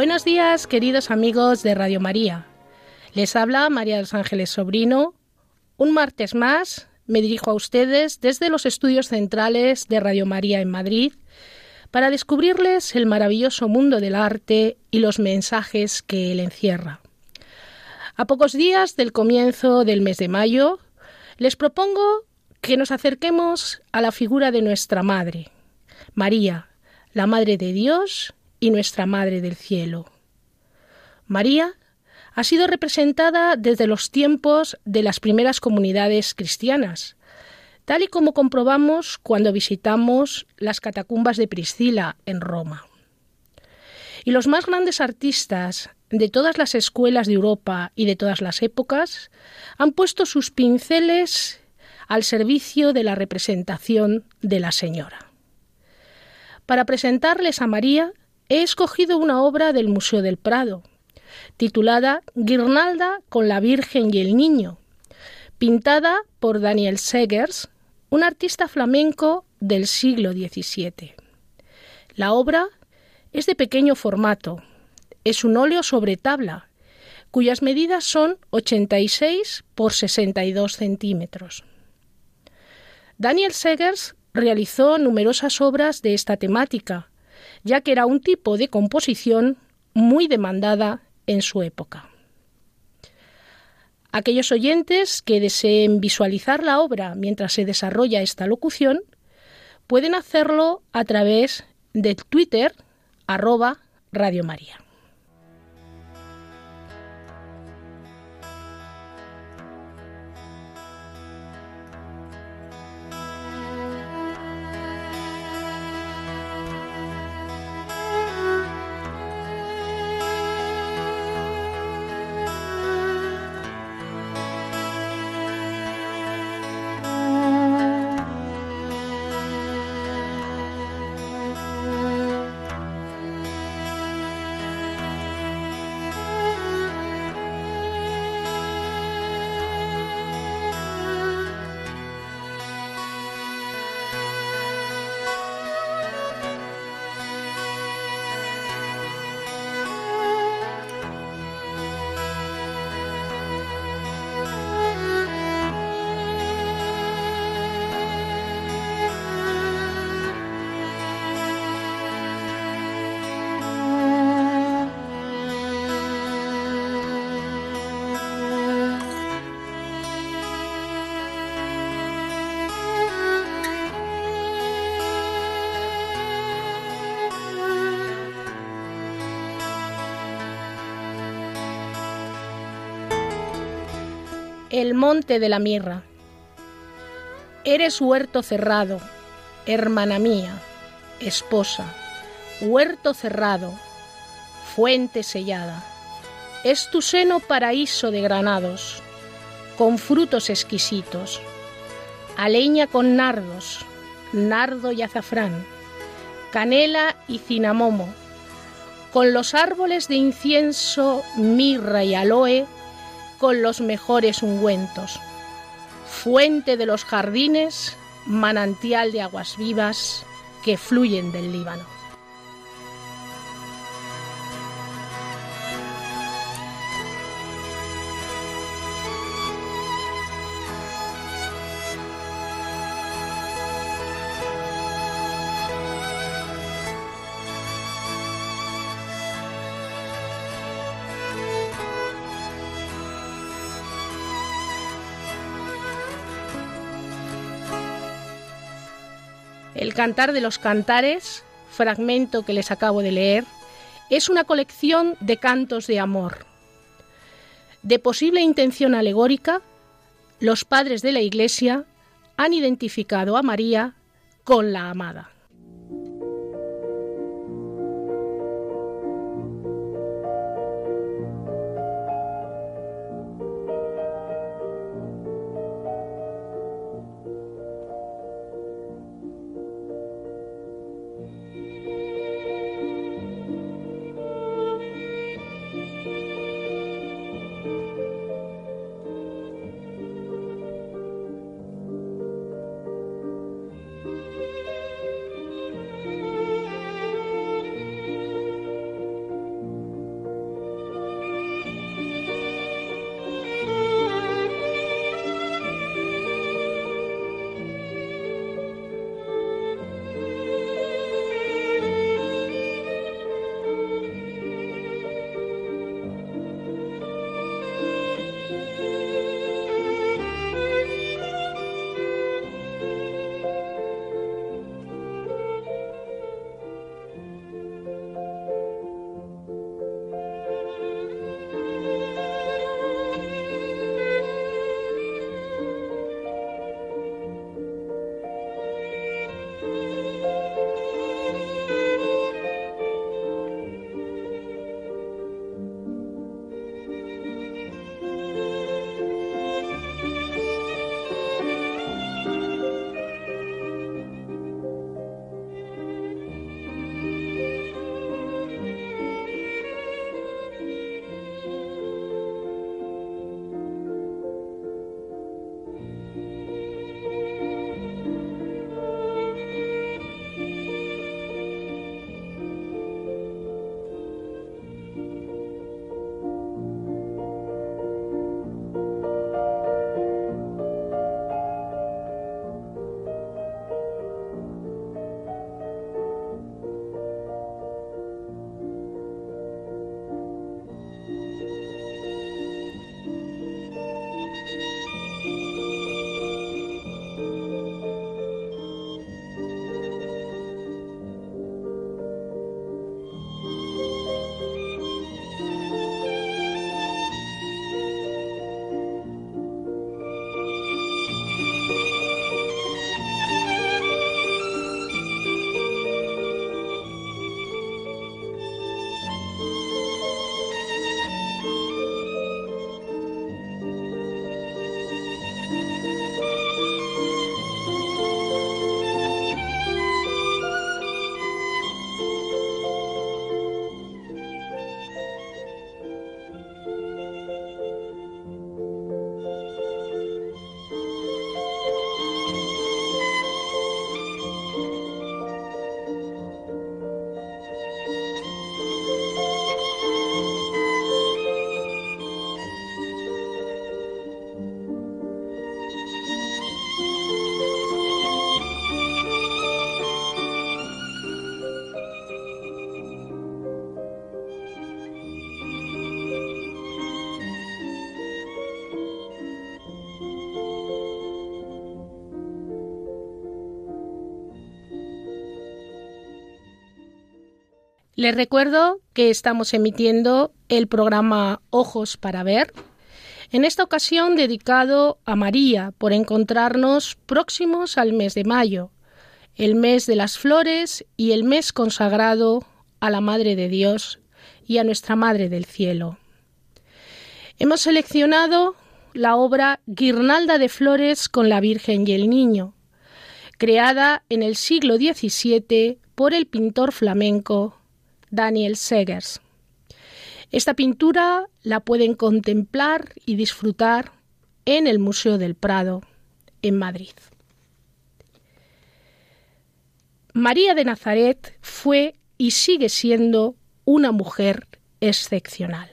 Buenos días, queridos amigos de Radio María. Les habla María de los Ángeles Sobrino. Un martes más me dirijo a ustedes desde los estudios centrales de Radio María en Madrid para descubrirles el maravilloso mundo del arte y los mensajes que él encierra. A pocos días del comienzo del mes de mayo, les propongo que nos acerquemos a la figura de nuestra Madre, María, la Madre de Dios y nuestra Madre del Cielo. María ha sido representada desde los tiempos de las primeras comunidades cristianas, tal y como comprobamos cuando visitamos las catacumbas de Priscila en Roma. Y los más grandes artistas de todas las escuelas de Europa y de todas las épocas han puesto sus pinceles al servicio de la representación de la Señora. Para presentarles a María he escogido una obra del Museo del Prado, titulada Guirnalda con la Virgen y el Niño, pintada por Daniel Segers, un artista flamenco del siglo XVII. La obra es de pequeño formato, es un óleo sobre tabla, cuyas medidas son 86 por 62 centímetros. Daniel Segers realizó numerosas obras de esta temática, ya que era un tipo de composición muy demandada en su época. Aquellos oyentes que deseen visualizar la obra mientras se desarrolla esta locución pueden hacerlo a través de Twitter arroba Radio María. El monte de la mirra. Eres huerto cerrado, hermana mía, esposa, huerto cerrado, fuente sellada. Es tu seno paraíso de granados, con frutos exquisitos, aleña con nardos, nardo y azafrán, canela y cinamomo, con los árboles de incienso, mirra y aloe, con los mejores ungüentos, fuente de los jardines, manantial de aguas vivas que fluyen del Líbano. Cantar de los Cantares, fragmento que les acabo de leer, es una colección de cantos de amor. De posible intención alegórica, los padres de la Iglesia han identificado a María con la amada. Les recuerdo que estamos emitiendo el programa Ojos para Ver, en esta ocasión dedicado a María por encontrarnos próximos al mes de mayo, el mes de las flores y el mes consagrado a la Madre de Dios y a nuestra Madre del Cielo. Hemos seleccionado la obra Guirnalda de Flores con la Virgen y el Niño, creada en el siglo XVII por el pintor flamenco Daniel Segers. Esta pintura la pueden contemplar y disfrutar en el Museo del Prado, en Madrid. María de Nazaret fue y sigue siendo una mujer excepcional,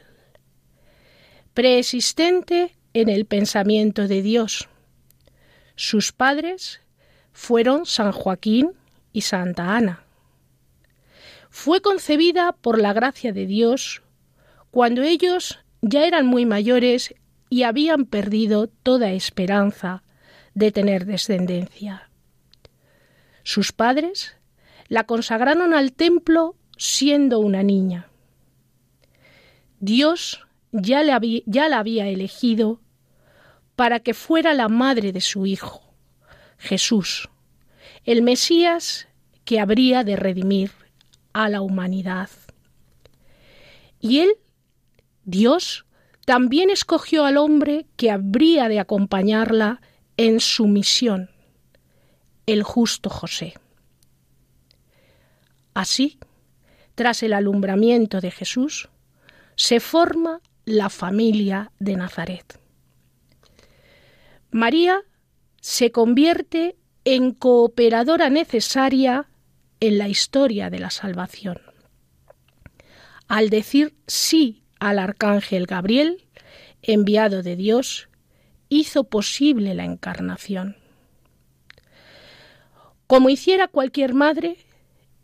preexistente en el pensamiento de Dios. Sus padres fueron San Joaquín y Santa Ana. Fue concebida por la gracia de Dios cuando ellos ya eran muy mayores y habían perdido toda esperanza de tener descendencia. Sus padres la consagraron al templo siendo una niña. Dios ya, ya la había elegido para que fuera la madre de su Hijo, Jesús, el Mesías que habría de redimir a la humanidad. Y él, Dios, también escogió al hombre que habría de acompañarla en su misión, el justo José. Así, tras el alumbramiento de Jesús, se forma la familia de Nazaret. María se convierte en cooperadora necesaria en la historia de la salvación. Al decir sí al arcángel Gabriel, enviado de Dios, hizo posible la encarnación. Como hiciera cualquier madre,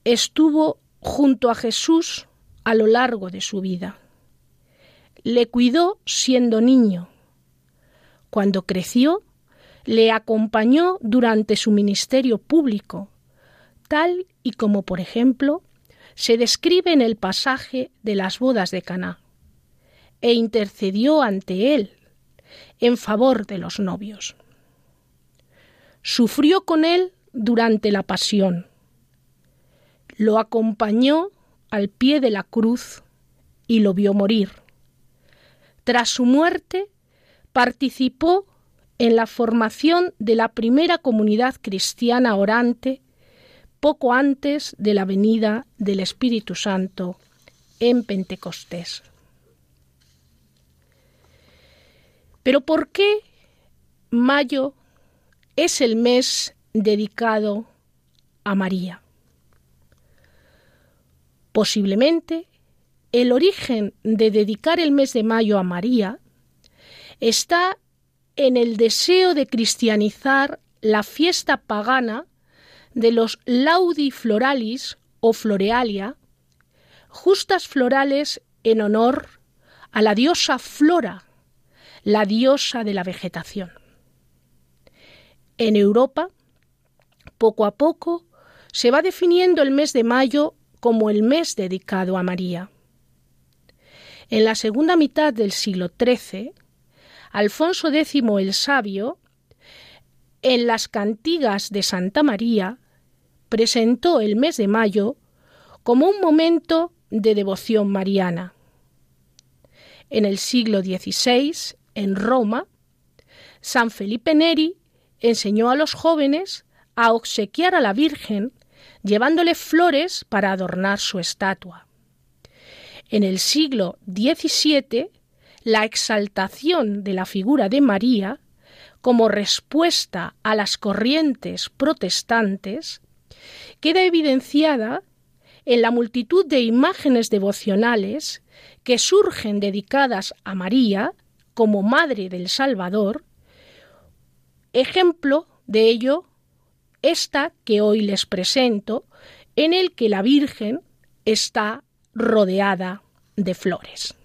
estuvo junto a Jesús a lo largo de su vida. Le cuidó siendo niño. Cuando creció, le acompañó durante su ministerio público, tal y como, por ejemplo, se describe en el pasaje de las bodas de Caná, e intercedió ante él en favor de los novios. Sufrió con él durante la pasión, lo acompañó al pie de la cruz y lo vio morir. Tras su muerte, participó en la formación de la primera comunidad cristiana orante poco antes de la venida del Espíritu Santo en Pentecostés. Pero ¿por qué mayo es el mes dedicado a María? Posiblemente el origen de dedicar el mes de mayo a María está en el deseo de cristianizar la fiesta pagana de los laudi floralis o florealia, justas florales en honor a la diosa Flora, la diosa de la vegetación. En Europa, poco a poco, se va definiendo el mes de mayo como el mes dedicado a María. En la segunda mitad del siglo XIII, Alfonso X el Sabio, en las cantigas de Santa María, presentó el mes de mayo como un momento de devoción mariana. En el siglo XVI, en Roma, San Felipe Neri enseñó a los jóvenes a obsequiar a la Virgen llevándole flores para adornar su estatua. En el siglo XVII la exaltación de la figura de María como respuesta a las corrientes protestantes queda evidenciada en la multitud de imágenes devocionales que surgen dedicadas a María como Madre del Salvador, ejemplo de ello esta que hoy les presento, en el que la Virgen está rodeada de flores.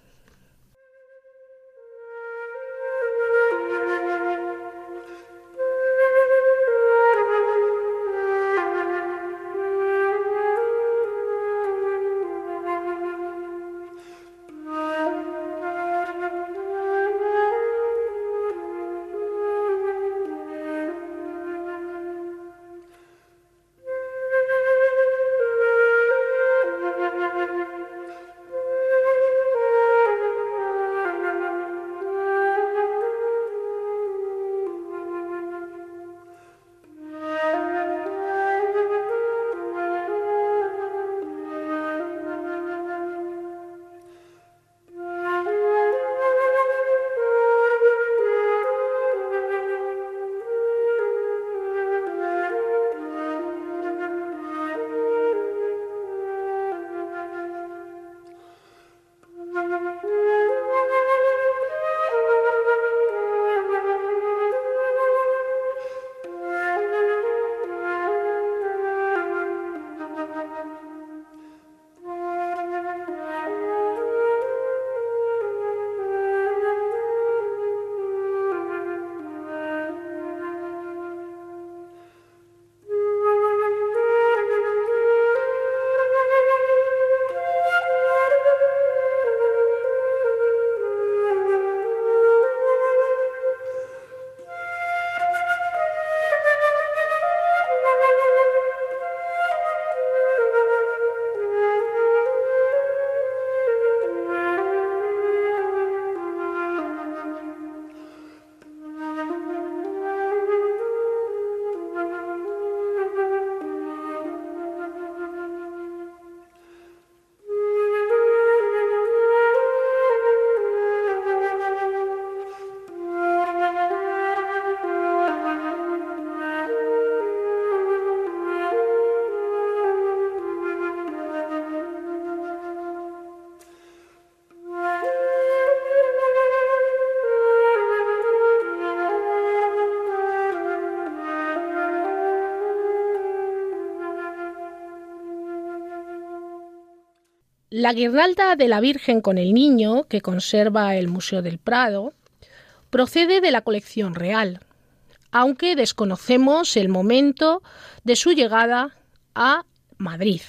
La guirnalda de la Virgen con el Niño, que conserva el Museo del Prado, procede de la colección real, aunque desconocemos el momento de su llegada a Madrid.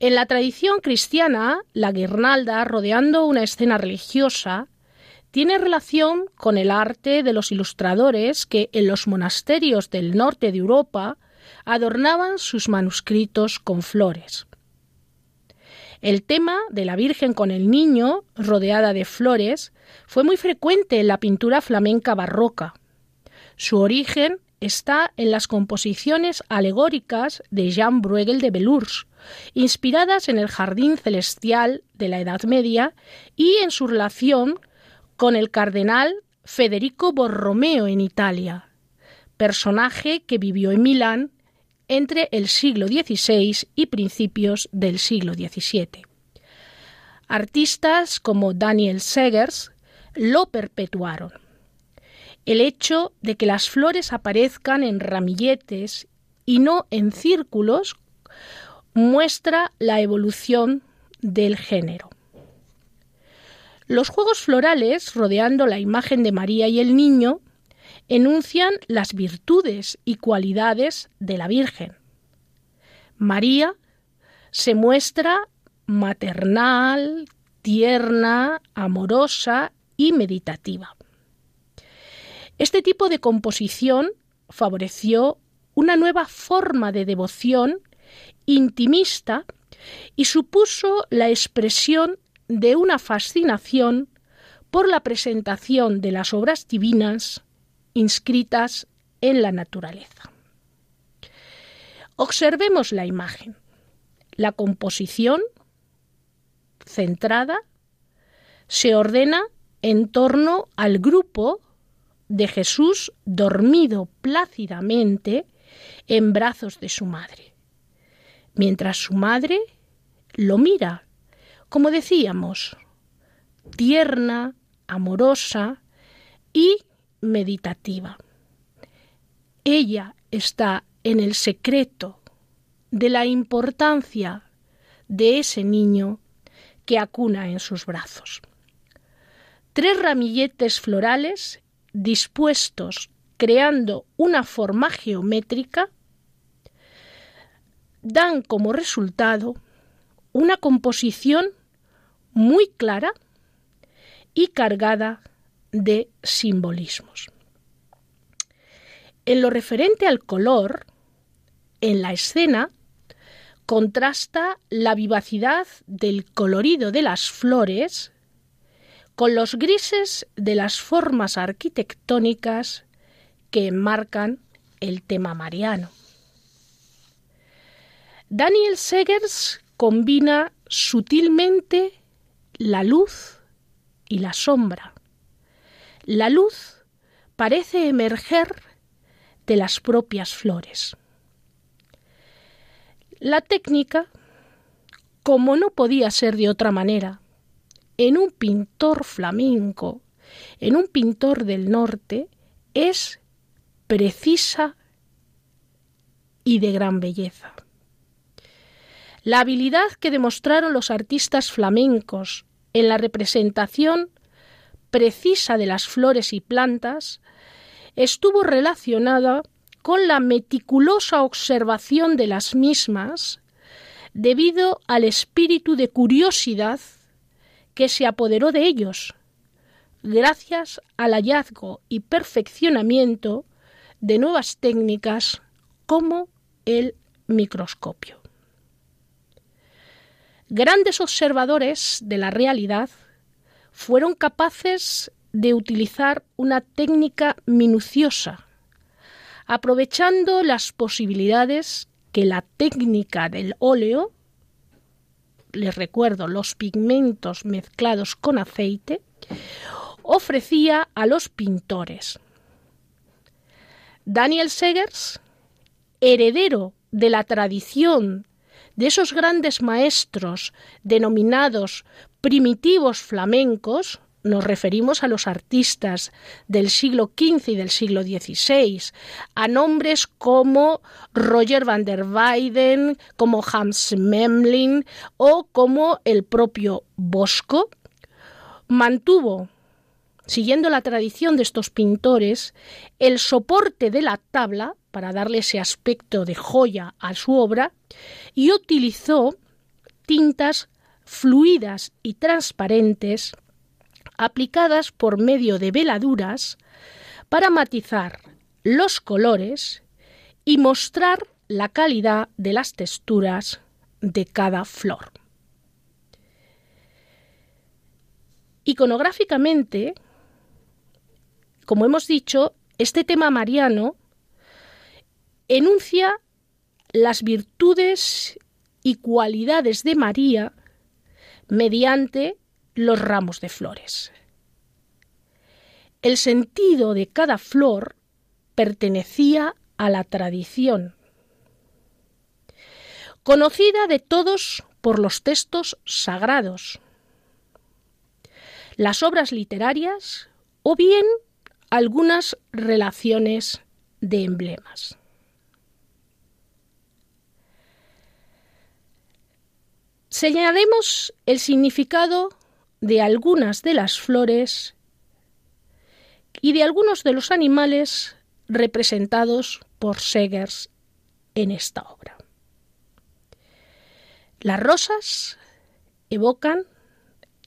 En la tradición cristiana, la guirnalda rodeando una escena religiosa tiene relación con el arte de los ilustradores que en los monasterios del norte de Europa adornaban sus manuscritos con flores. El tema de la Virgen con el Niño, rodeada de flores, fue muy frecuente en la pintura flamenca barroca. Su origen está en las composiciones alegóricas de Jean Bruegel de Belurs, inspiradas en el jardín celestial de la Edad Media y en su relación con el cardenal Federico Borromeo en Italia, personaje que vivió en Milán entre el siglo XVI y principios del siglo XVII. Artistas como Daniel Segers lo perpetuaron. El hecho de que las flores aparezcan en ramilletes y no en círculos muestra la evolución del género. Los juegos florales rodeando la imagen de María y el Niño enuncian las virtudes y cualidades de la Virgen. María se muestra maternal, tierna, amorosa y meditativa. Este tipo de composición favoreció una nueva forma de devoción intimista y supuso la expresión de una fascinación por la presentación de las obras divinas inscritas en la naturaleza. Observemos la imagen. La composición centrada se ordena en torno al grupo de Jesús dormido plácidamente en brazos de su madre, mientras su madre lo mira, como decíamos, tierna, amorosa y meditativa. Ella está en el secreto de la importancia de ese niño que acuna en sus brazos. Tres ramilletes florales dispuestos creando una forma geométrica dan como resultado una composición muy clara y cargada de simbolismos. En lo referente al color, en la escena contrasta la vivacidad del colorido de las flores con los grises de las formas arquitectónicas que enmarcan el tema mariano. Daniel Segers combina sutilmente la luz y la sombra. La luz parece emerger de las propias flores. La técnica, como no podía ser de otra manera, en un pintor flamenco, en un pintor del norte, es precisa y de gran belleza. La habilidad que demostraron los artistas flamencos en la representación precisa de las flores y plantas estuvo relacionada con la meticulosa observación de las mismas debido al espíritu de curiosidad que se apoderó de ellos, gracias al hallazgo y perfeccionamiento de nuevas técnicas como el microscopio. Grandes observadores de la realidad fueron capaces de utilizar una técnica minuciosa, aprovechando las posibilidades que la técnica del óleo les recuerdo, los pigmentos mezclados con aceite, ofrecía a los pintores. Daniel Segers, heredero de la tradición de esos grandes maestros denominados primitivos flamencos, nos referimos a los artistas del siglo XV y del siglo XVI, a nombres como Roger van der Weyden, como Hans Memling o como el propio Bosco, mantuvo, siguiendo la tradición de estos pintores, el soporte de la tabla para darle ese aspecto de joya a su obra y utilizó tintas fluidas y transparentes aplicadas por medio de veladuras para matizar los colores y mostrar la calidad de las texturas de cada flor. Iconográficamente, como hemos dicho, este tema mariano enuncia las virtudes y cualidades de María mediante los ramos de flores. El sentido de cada flor pertenecía a la tradición, conocida de todos por los textos sagrados, las obras literarias o bien algunas relaciones de emblemas. Señalaremos el significado de algunas de las flores y de algunos de los animales representados por Segers en esta obra. Las rosas evocan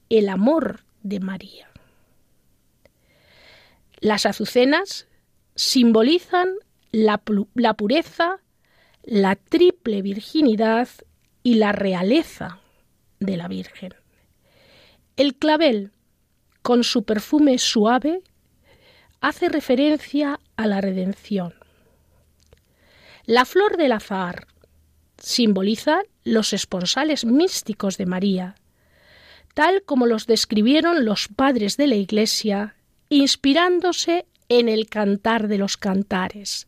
el amor de María. Las azucenas simbolizan la, la, pureza, la triple virginidad y la realeza de la Virgen. El clavel, con su perfume suave, hace referencia a la redención. La flor del azahar simboliza los esponsales místicos de María, tal como los describieron los padres de la Iglesia, inspirándose en el cantar de los cantares,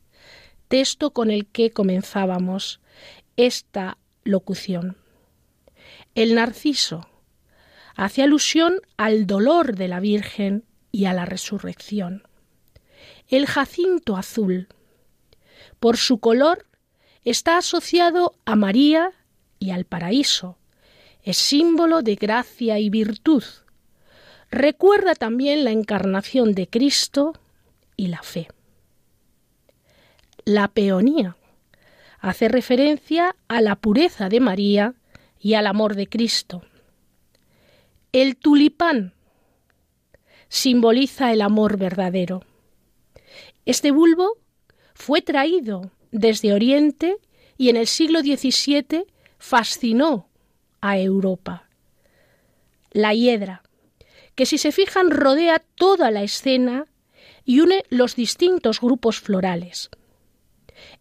texto con el que comenzábamos esta locución. El narciso, hace alusión al dolor de la Virgen y a la resurrección. El jacinto azul, por su color, está asociado a María y al paraíso. Es símbolo de gracia y virtud. Recuerda también la encarnación de Cristo y la fe. La peonía hace referencia a la pureza de María y al amor de Cristo. El tulipán simboliza el amor verdadero. Este bulbo fue traído desde Oriente y en el siglo XVII fascinó a Europa. La hiedra, que si se fijan rodea toda la escena y une los distintos grupos florales.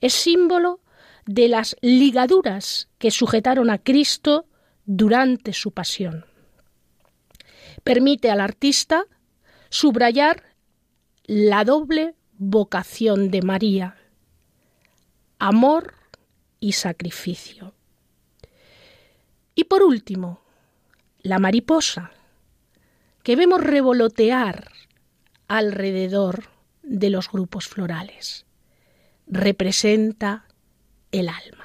Es símbolo de las ligaduras que sujetaron a Cristo durante su pasión permite al artista subrayar la doble vocación de María, amor y sacrificio. Y por último, la mariposa, que vemos revolotear alrededor de los grupos florales, representa el alma.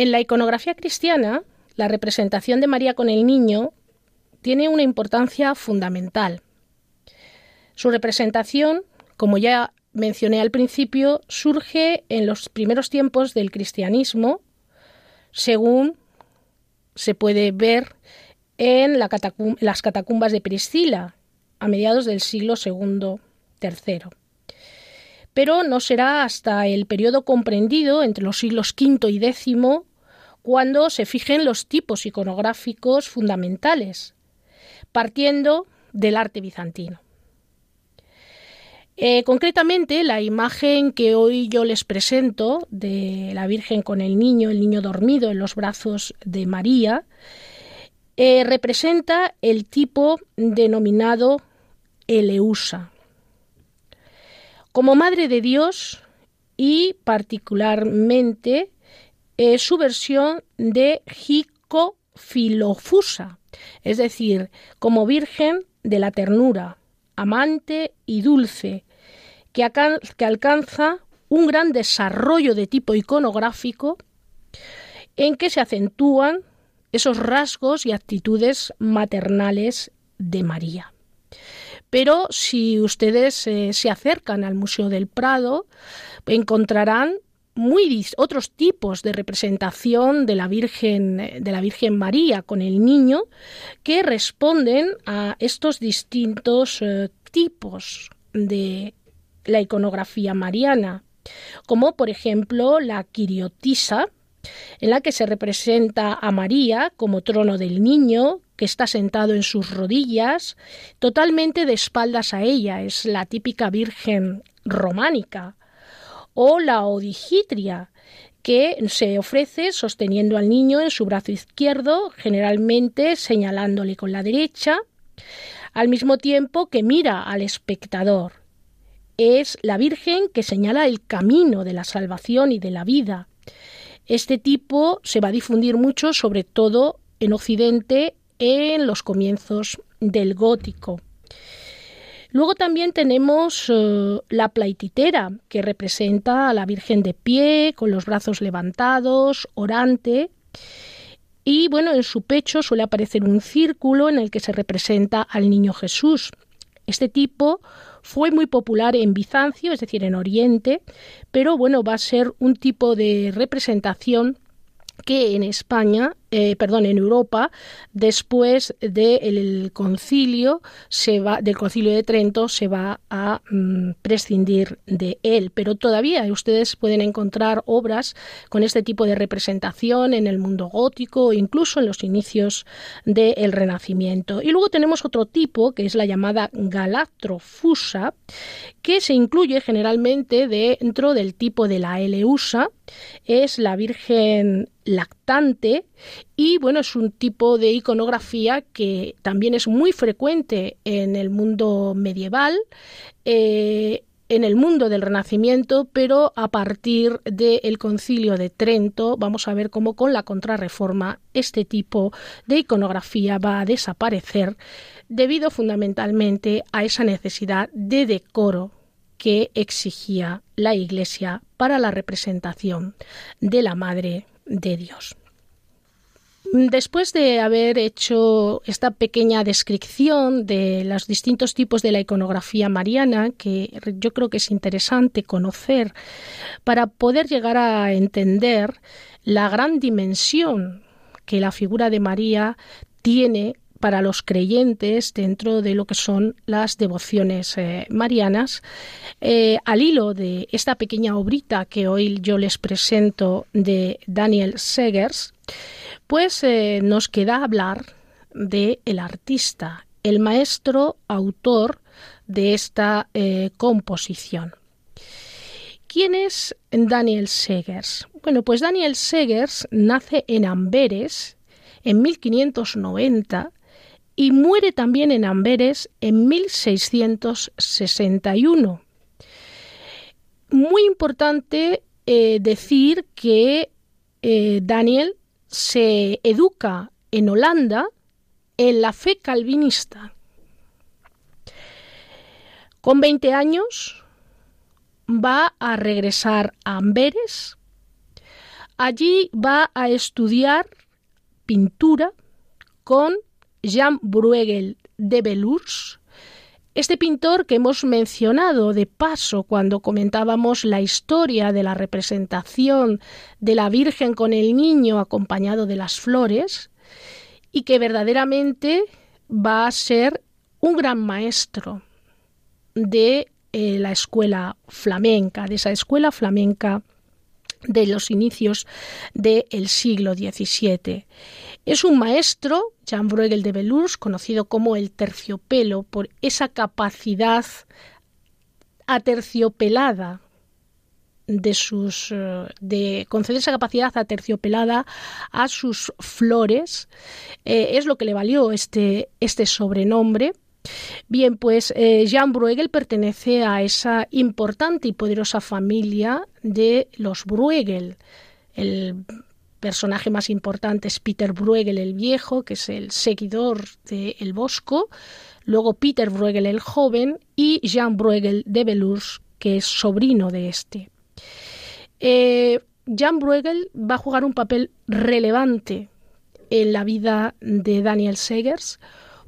En la iconografía cristiana, la representación de María con el niño tiene una importancia fundamental. Su representación, como ya mencioné al principio, surge en los primeros tiempos del cristianismo, según se puede ver en las catacumbas de Priscila, a mediados del siglo II III. Pero no será hasta el periodo comprendido entre los siglos V y X cuando se fijen los tipos iconográficos fundamentales, partiendo del arte bizantino. Eh, concretamente, la imagen que hoy yo les presento de la Virgen con el niño, el niño dormido en los brazos de María, eh, representa el tipo denominado Eleusa. Como Madre de Dios y particularmente eh, su versión de Filofusa, es decir, como Virgen de la ternura, amante y dulce, que, alcanza un gran desarrollo de tipo iconográfico en que se acentúan esos rasgos y actitudes maternales de María. Pero si ustedes eh, se acercan al Museo del Prado, encontrarán muy otros tipos de representación de la Virgen de la Virgen María con el niño que responden a estos distintos eh, tipos de la iconografía mariana, como por ejemplo la quiriotisa, en la que se representa a María como trono del niño, que está sentado en sus rodillas, totalmente de espaldas a ella, es la típica Virgen románica, o la odigitria, que se ofrece sosteniendo al niño en su brazo izquierdo, generalmente señalándole con la derecha, al mismo tiempo que mira al espectador. Es la Virgen que señala el camino de la salvación y de la vida. Este tipo se va a difundir mucho, sobre todo en Occidente, en los comienzos del gótico. Luego también tenemos eh, la plaititera, que representa a la Virgen de pie, con los brazos levantados, orante. Y bueno, en su pecho suele aparecer un círculo en el que se representa al niño Jesús. Este tipo fue muy popular en Bizancio, es decir, en Oriente, pero bueno, va a ser un tipo de representación que en España, eh, perdón, en Europa, después del concilio de Trento se va a mm, prescindir de él. Pero todavía ustedes pueden encontrar obras con este tipo de representación en el mundo gótico incluso en los inicios del Renacimiento. Y luego tenemos otro tipo que es la llamada galatrofusa, que se incluye generalmente dentro del tipo de la Eleusa, es la Virgen lactante y bueno, es un tipo de iconografía que también es muy frecuente en el mundo medieval. Eh, en el mundo del Renacimiento, pero a partir del Concilio de Trento vamos a ver cómo con la contrarreforma este tipo de iconografía va a desaparecer debido fundamentalmente a esa necesidad de decoro que exigía la Iglesia para la representación de la Madre de Dios. Después de haber hecho esta pequeña descripción de los distintos tipos de la iconografía mariana, que yo creo que es interesante conocer para poder llegar a entender la gran dimensión que la figura de María tiene para los creyentes dentro de lo que son las devociones eh, marianas. Eh, al hilo de esta pequeña obrita que hoy yo les presento de Daniel Segers, pues eh, nos queda hablar de el artista, el maestro autor de esta composición. ¿Quién es Daniel Segers? Bueno, pues Daniel Segers nace en Amberes en 1590 y muere también en Amberes en 1661. Muy importante eh, decir que eh, Daniel se educa en Holanda en la fe calvinista. Con 20 años va a regresar a Amberes allí va a estudiar pintura con Jean Bruegel de Belurs, este pintor que hemos mencionado de paso cuando comentábamos la historia de la representación de la Virgen con el niño acompañado de las flores, y que verdaderamente va a ser un gran maestro de eh, la escuela flamenca, de esa escuela flamenca de los inicios del siglo XVII. Es un maestro, Jean Bruegel de Belurs, conocido como el terciopelo, por esa capacidad aterciopelada de sus eh, de conceder esa capacidad aterciopelada a sus flores eh, es lo que le valió este, este sobrenombre Bien, pues eh, Jean Bruegel pertenece a esa importante y poderosa familia de los Bruegel. El personaje más importante es Peter Bruegel el Viejo, que es el seguidor de El Bosco, luego Peter Bruegel el Joven y Jean Bruegel de Belurs, que es sobrino de este. Eh, Jean Bruegel va a jugar un papel relevante en la vida de Daniel Segers,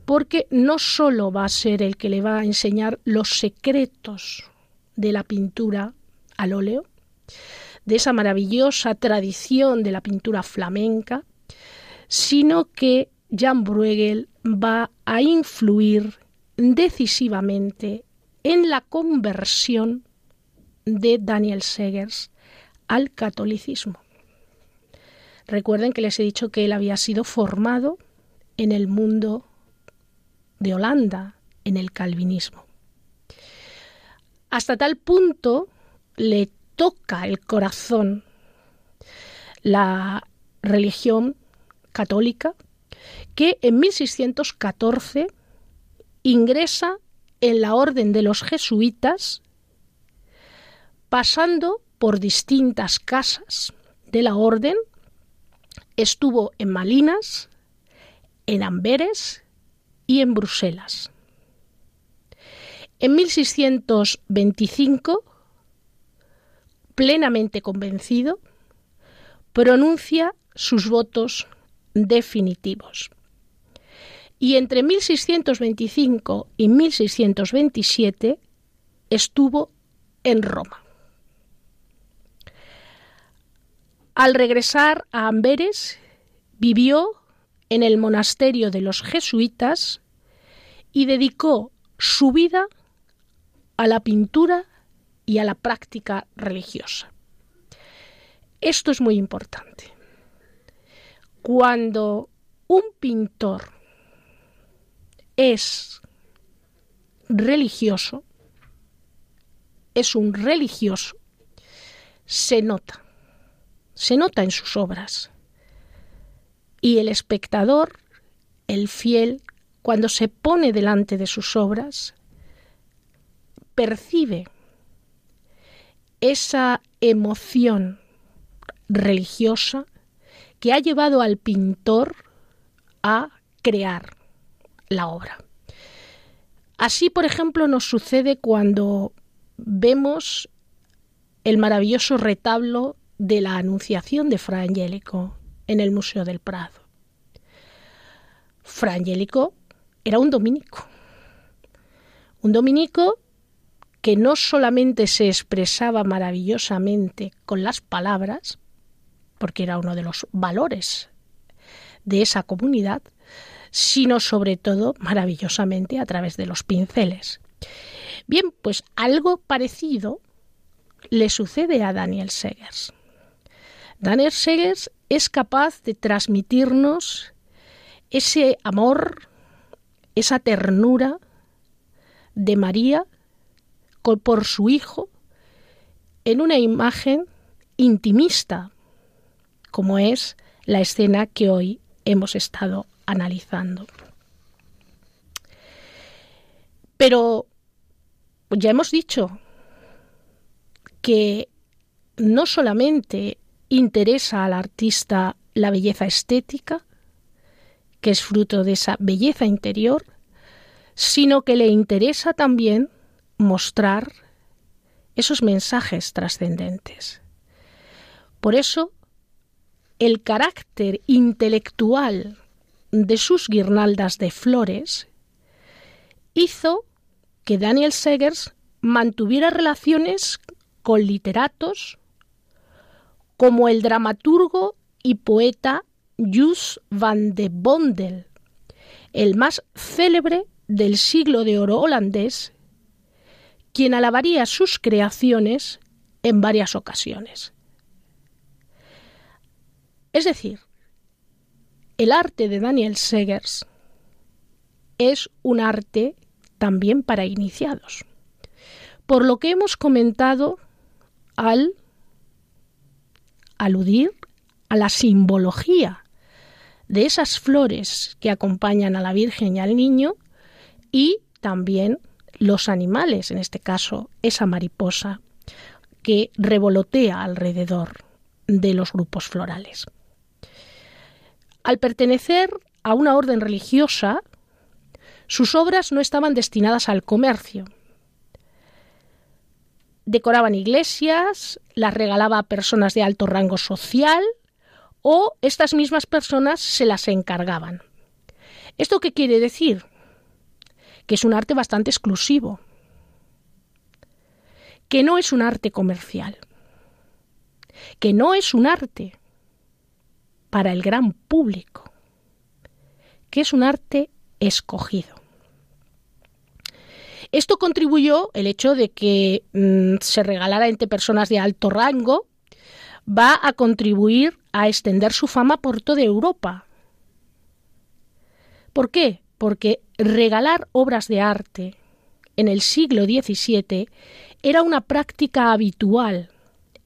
porque no solo va a ser el que le va a enseñar los secretos de la pintura al óleo, de esa maravillosa tradición de la pintura flamenca, sino que Jan Bruegel va a influir decisivamente en la conversión de Daniel Segers al catolicismo. Recuerden que les he dicho que él había sido formado en el mundo de Holanda en el calvinismo. Hasta tal punto le toca el corazón la religión católica que en 1614 ingresa en la orden de los jesuitas pasando por distintas casas de la orden, estuvo en Malinas, en Amberes y en Bruselas. En 1625, plenamente convencido, pronuncia sus votos definitivos. Y entre 1625 y 1627 estuvo en Roma. Al regresar a Amberes, vivió en el monasterio de los jesuitas y dedicó su vida a la pintura y a la práctica religiosa. Esto es muy importante. Cuando un pintor es religioso, es un religioso, se nota, se nota en sus obras. Y el espectador, el fiel, cuando se pone delante de sus obras, percibe esa emoción religiosa que ha llevado al pintor a crear la obra. Así, por ejemplo, nos sucede cuando vemos el maravilloso retablo de la Anunciación de Fra Angelico en el Museo del Prado. Fra Angelico era un dominico. Un dominico que no solamente se expresaba maravillosamente con las palabras, porque era uno de los valores de esa comunidad, sino sobre todo maravillosamente a través de los pinceles. Bien, pues algo parecido le sucede a Daniel Segers. Daniel Segers es capaz de transmitirnos ese amor esa ternura de María por su hijo en una imagen intimista, como es la escena que hoy hemos estado analizando. Pero ya hemos dicho que no solamente interesa al artista la belleza estética, que es fruto de esa belleza interior, sino que le interesa también mostrar esos mensajes trascendentes. Por eso, el carácter intelectual de sus guirnaldas de flores hizo que Daniel Segers mantuviera relaciones con literatos como el dramaturgo y poeta Jus van de Bondel, el más célebre del siglo de oro holandés, quien alabaría sus creaciones en varias ocasiones. Es decir, el arte de Daniel Segers es un arte también para iniciados. Por lo que hemos comentado al aludir a la simbología de esas flores que acompañan a la Virgen y al Niño y también los animales, en este caso esa mariposa que revolotea alrededor de los grupos florales. Al pertenecer a una orden religiosa, sus obras no estaban destinadas al comercio. Decoraban iglesias, las regalaba a personas de alto rango social o estas mismas personas se las encargaban. ¿Esto qué quiere decir? Que es un arte bastante exclusivo, que no es un arte comercial, que no es un arte para el gran público, que es un arte escogido. Esto contribuyó el hecho de que mm, se regalara entre personas de alto rango, va a contribuir a extender su fama por toda Europa. ¿Por qué? Porque regalar obras de arte en el siglo XVII era una práctica habitual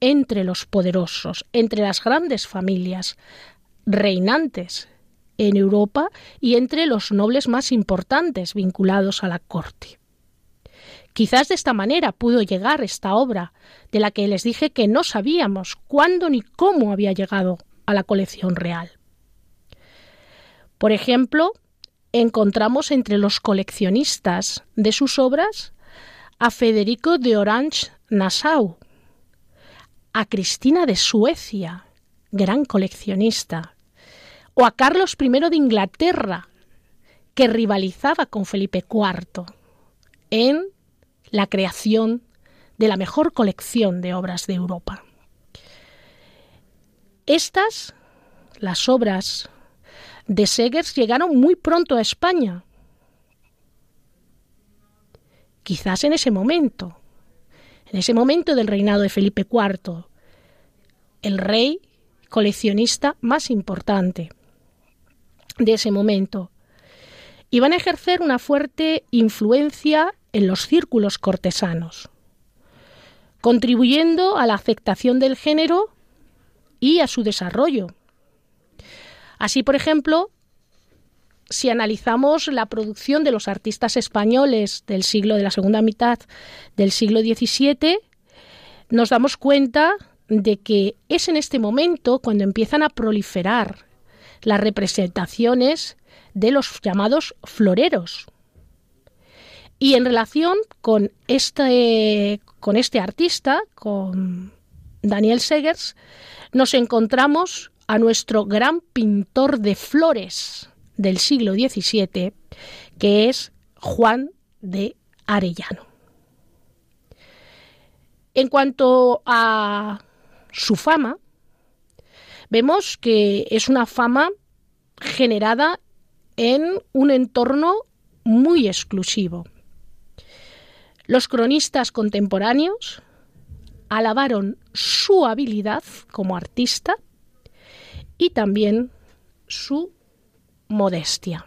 entre los poderosos, entre las grandes familias reinantes en Europa y entre los nobles más importantes vinculados a la corte. Quizás de esta manera pudo llegar esta obra, de la que les dije que no sabíamos cuándo ni cómo había llegado a la colección real. Por ejemplo, encontramos entre los coleccionistas de sus obras a Federico de Orange Nassau, a Cristina de Suecia, gran coleccionista, o a Carlos I de Inglaterra, que rivalizaba con Felipe IV en la creación de la mejor colección de obras de Europa. Estas, las obras de Segers, llegaron muy pronto a España. Quizás en ese momento, en ese momento del reinado de Felipe IV, el rey coleccionista más importante de ese momento, iban a ejercer una fuerte influencia en los círculos cortesanos, contribuyendo a la aceptación del género y a su desarrollo. Así, por ejemplo, si analizamos la producción de los artistas españoles del siglo de la segunda mitad del siglo XVII, nos damos cuenta de que es en este momento cuando empiezan a proliferar las representaciones de los llamados floreros, y en relación con este, con este artista, con Daniel Segers, nos encontramos a nuestro gran pintor de flores del siglo XVII, que es Juan de Arellano. En cuanto a su fama, vemos que es una fama generada en un entorno muy exclusivo. Los cronistas contemporáneos alabaron su habilidad como artista y también su modestia.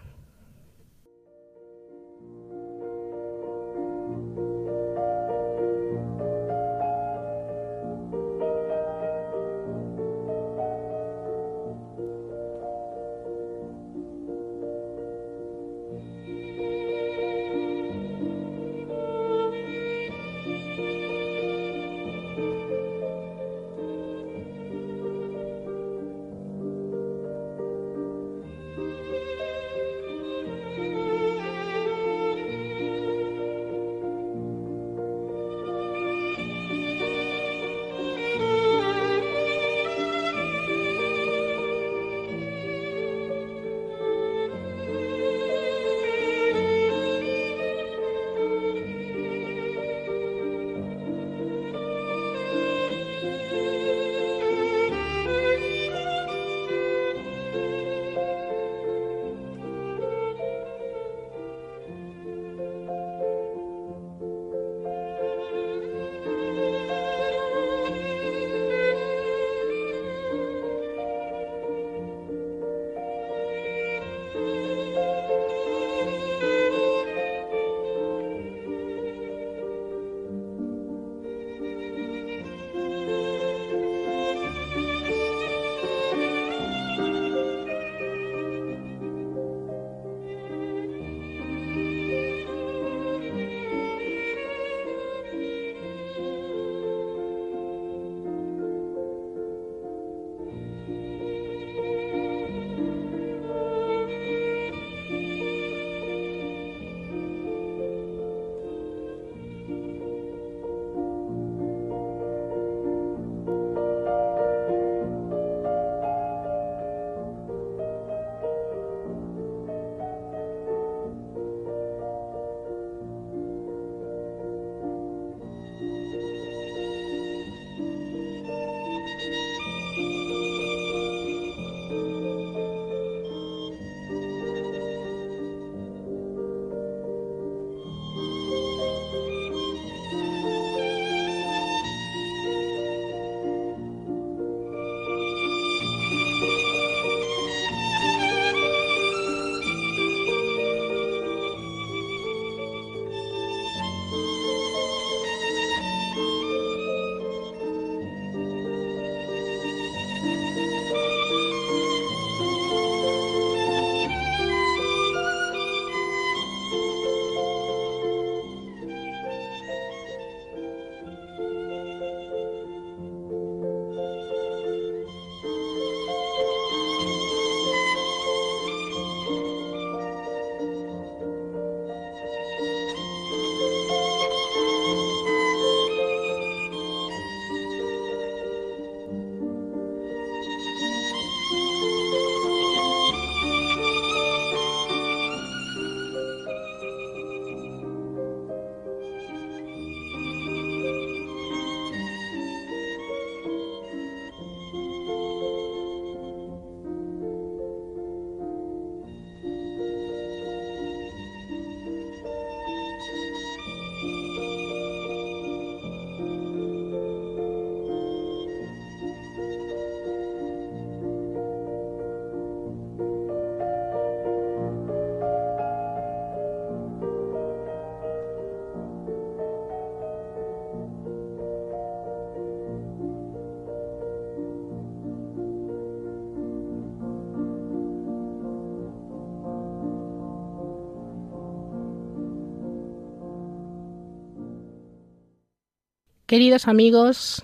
Queridos amigos,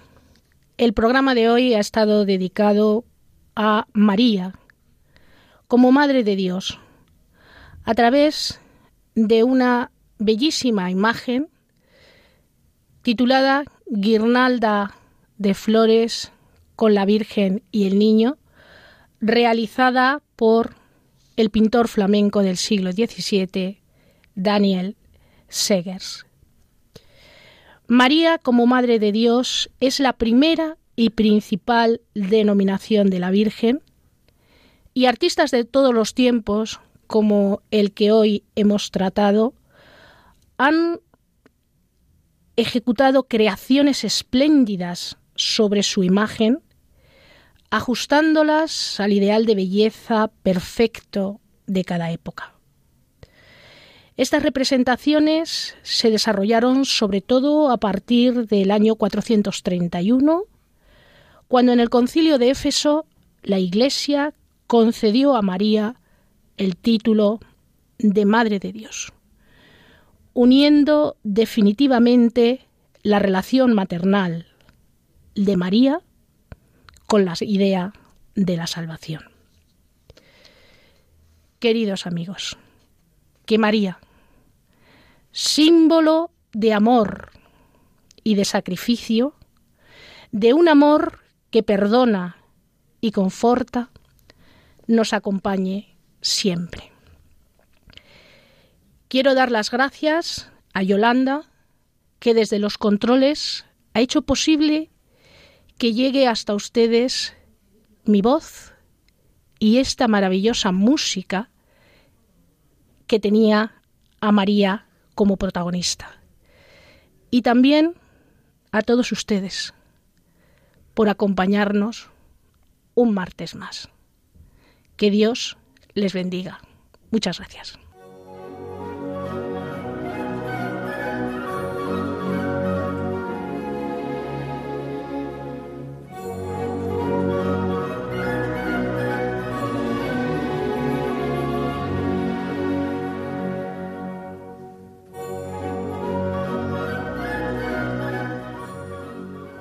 el programa de hoy ha estado dedicado a María como Madre de Dios a través de una bellísima imagen titulada Guirnalda de Flores con la Virgen y el Niño, realizada por el pintor flamenco del siglo XVII, Daniel Segers. María como Madre de Dios es la primera y principal denominación de la Virgen y artistas de todos los tiempos, como el que hoy hemos tratado, han ejecutado creaciones espléndidas sobre su imagen, ajustándolas al ideal de belleza perfecto de cada época. Estas representaciones se desarrollaron sobre todo a partir del año 431, cuando en el concilio de Éfeso la Iglesia concedió a María el título de Madre de Dios, uniendo definitivamente la relación maternal de María con la idea de la salvación. Queridos amigos, que María, símbolo de amor y de sacrificio, de un amor que perdona y conforta, nos acompañe siempre. Quiero dar las gracias a Yolanda, que desde los controles ha hecho posible que llegue hasta ustedes mi voz y esta maravillosa música que tenía a María como protagonista. Y también a todos ustedes por acompañarnos un martes más. Que Dios les bendiga. Muchas gracias.